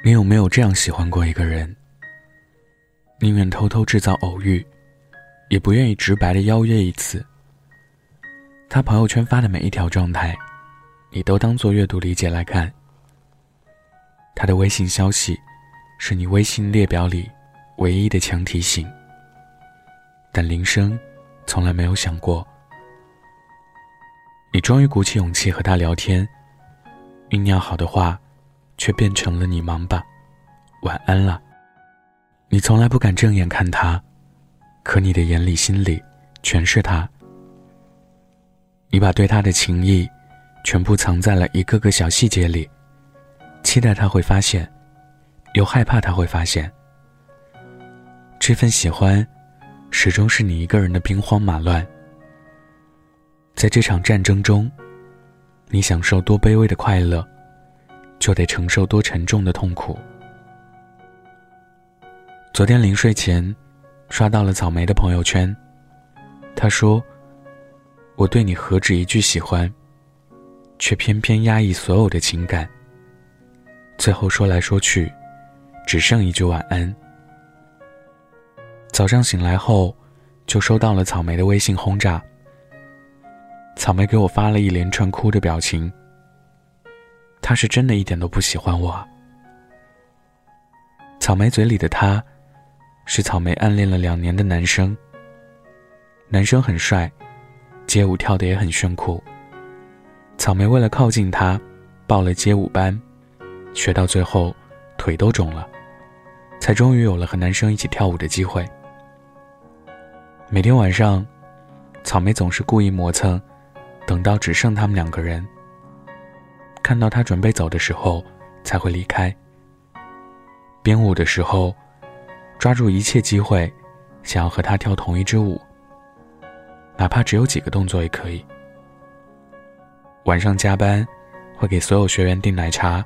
你有没有这样喜欢过一个人？宁愿偷偷制造偶遇，也不愿意直白的邀约一次。他朋友圈发的每一条状态，你都当做阅读理解来看。他的微信消息，是你微信列表里唯一的强提醒。但铃声，从来没有响过。你终于鼓起勇气和他聊天，酝酿好的话。却变成了你忙吧，晚安了。你从来不敢正眼看他，可你的眼里心里全是他。你把对他的情意全部藏在了一个个小细节里，期待他会发现，又害怕他会发现。这份喜欢，始终是你一个人的兵荒马乱。在这场战争中，你享受多卑微的快乐。就得承受多沉重的痛苦。昨天临睡前，刷到了草莓的朋友圈。他说：“我对你何止一句喜欢，却偏偏压抑所有的情感。最后说来说去，只剩一句晚安。”早上醒来后，就收到了草莓的微信轰炸。草莓给我发了一连串哭的表情。他是真的一点都不喜欢我。草莓嘴里的他，是草莓暗恋了两年的男生。男生很帅，街舞跳的也很炫酷。草莓为了靠近他，报了街舞班，学到最后腿都肿了，才终于有了和男生一起跳舞的机会。每天晚上，草莓总是故意磨蹭，等到只剩他们两个人。看到他准备走的时候，才会离开。编舞的时候，抓住一切机会，想要和他跳同一支舞，哪怕只有几个动作也可以。晚上加班，会给所有学员订奶茶，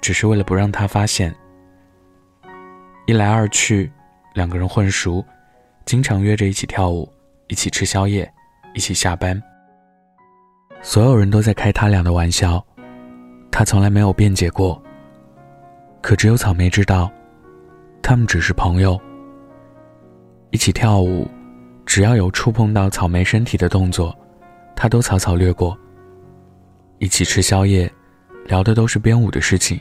只是为了不让他发现。一来二去，两个人混熟，经常约着一起跳舞，一起吃宵夜，一起下班。所有人都在开他俩的玩笑。他从来没有辩解过。可只有草莓知道，他们只是朋友。一起跳舞，只要有触碰到草莓身体的动作，他都草草略过。一起吃宵夜，聊的都是编舞的事情。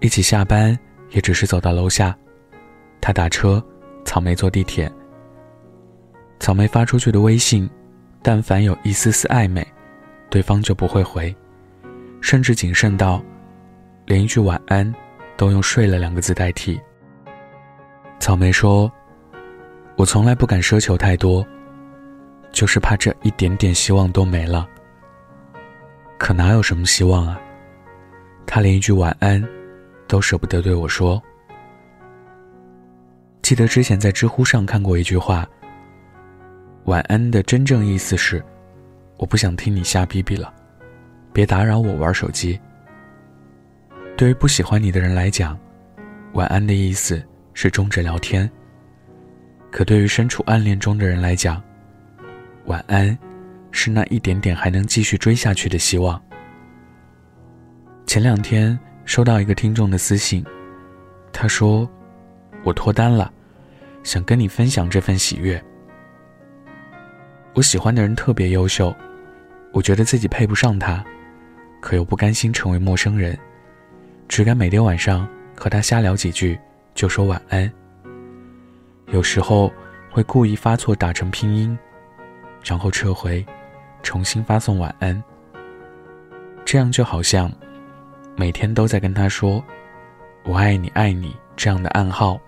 一起下班，也只是走到楼下，他打车，草莓坐地铁。草莓发出去的微信，但凡有一丝丝暧昧，对方就不会回。甚至谨慎到，连一句晚安，都用“睡了”两个字代替。草莓说：“我从来不敢奢求太多，就是怕这一点点希望都没了。可哪有什么希望啊？他连一句晚安，都舍不得对我说。记得之前在知乎上看过一句话：晚安的真正意思是，我不想听你瞎逼逼了。”别打扰我玩手机。对于不喜欢你的人来讲，晚安的意思是终止聊天。可对于身处暗恋中的人来讲，晚安是那一点点还能继续追下去的希望。前两天收到一个听众的私信，他说：“我脱单了，想跟你分享这份喜悦。我喜欢的人特别优秀，我觉得自己配不上他。”可又不甘心成为陌生人，只敢每天晚上和他瞎聊几句，就说晚安。有时候会故意发错打成拼音，然后撤回，重新发送晚安。这样就好像每天都在跟他说“我爱你，爱你”这样的暗号。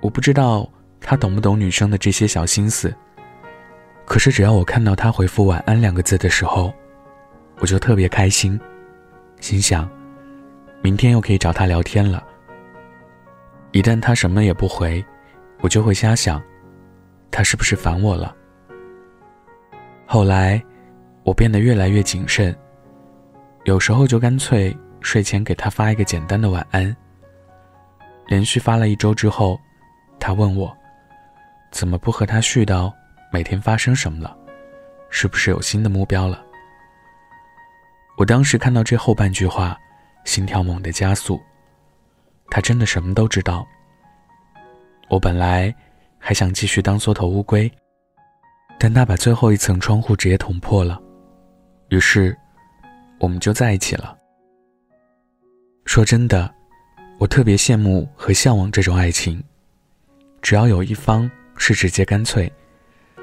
我不知道他懂不懂女生的这些小心思，可是只要我看到他回复“晚安”两个字的时候，我就特别开心，心想，明天又可以找他聊天了。一旦他什么也不回，我就会瞎想，他是不是烦我了？后来，我变得越来越谨慎，有时候就干脆睡前给他发一个简单的晚安。连续发了一周之后，他问我，怎么不和他絮叨每天发生什么了？是不是有新的目标了？我当时看到这后半句话，心跳猛地加速。他真的什么都知道。我本来还想继续当缩头乌龟，但他把最后一层窗户直接捅破了，于是我们就在一起了。说真的，我特别羡慕和向往这种爱情。只要有一方是直接干脆，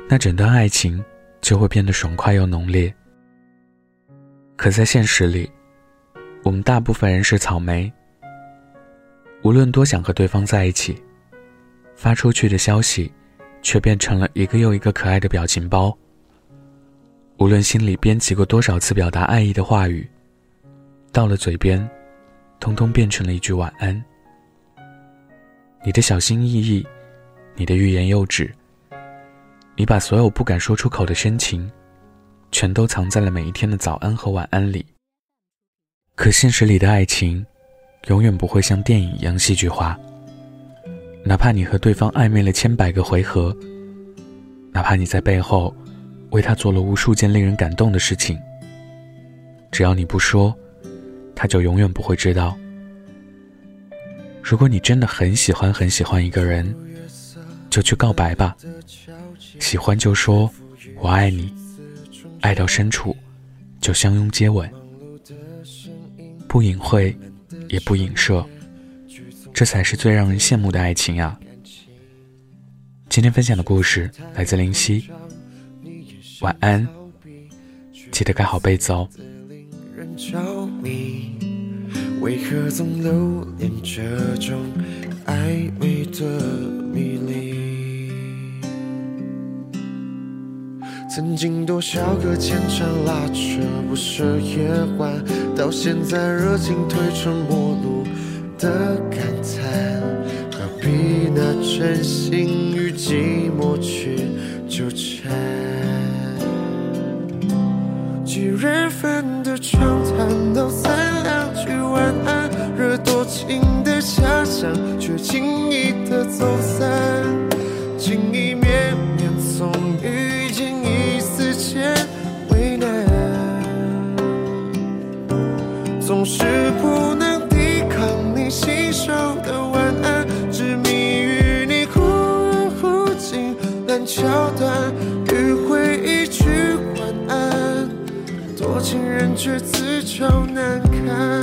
那整段爱情就会变得爽快又浓烈。可在现实里，我们大部分人是草莓。无论多想和对方在一起，发出去的消息，却变成了一个又一个可爱的表情包。无论心里编辑过多少次表达爱意的话语，到了嘴边，通通变成了一句晚安。你的小心翼翼，你的欲言又止，你把所有不敢说出口的深情。全都藏在了每一天的早安和晚安里。可现实里的爱情，永远不会像电影一样戏剧化。哪怕你和对方暧昧了千百个回合，哪怕你在背后为他做了无数件令人感动的事情，只要你不说，他就永远不会知道。如果你真的很喜欢很喜欢一个人，就去告白吧。喜欢就说“我爱你”。爱到深处，就相拥接吻，不隐晦，也不影射，这才是最让人羡慕的爱情啊！今天分享的故事来自林夕，晚安，记得盖好被子哦。为何总留恋这种暧昧的迷离？曾经多少个牵肠拉扯不舍夜晚，到现在热情褪成陌路的感叹，何必拿真心总是不能抵抗你信手的晚安，执迷于你忽远忽近烂桥段，迂回一句晚安，多情人却自找难堪。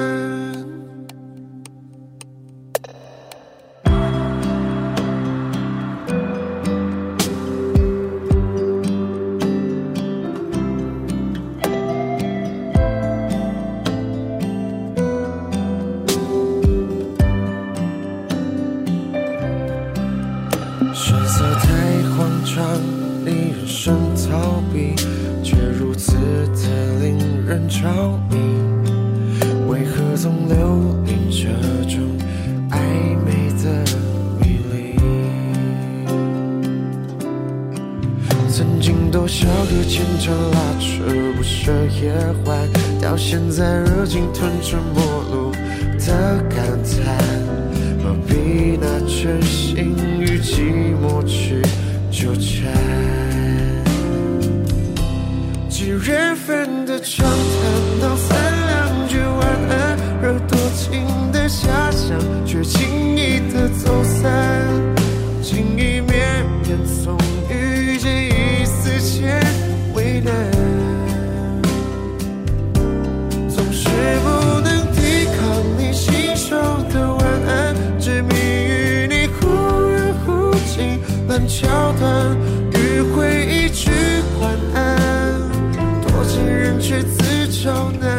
神色太慌张，你转身逃避，却如此的令人着迷，为何总留恋这种暧昧的迷离？曾经多少个牵肠拉扯不舍夜欢，到现在热情吞成陌路的感叹，何必拿真心寂寞去纠缠？几人份的畅谈，道三两句难桥段，迂回一句晚安。多情人却自找难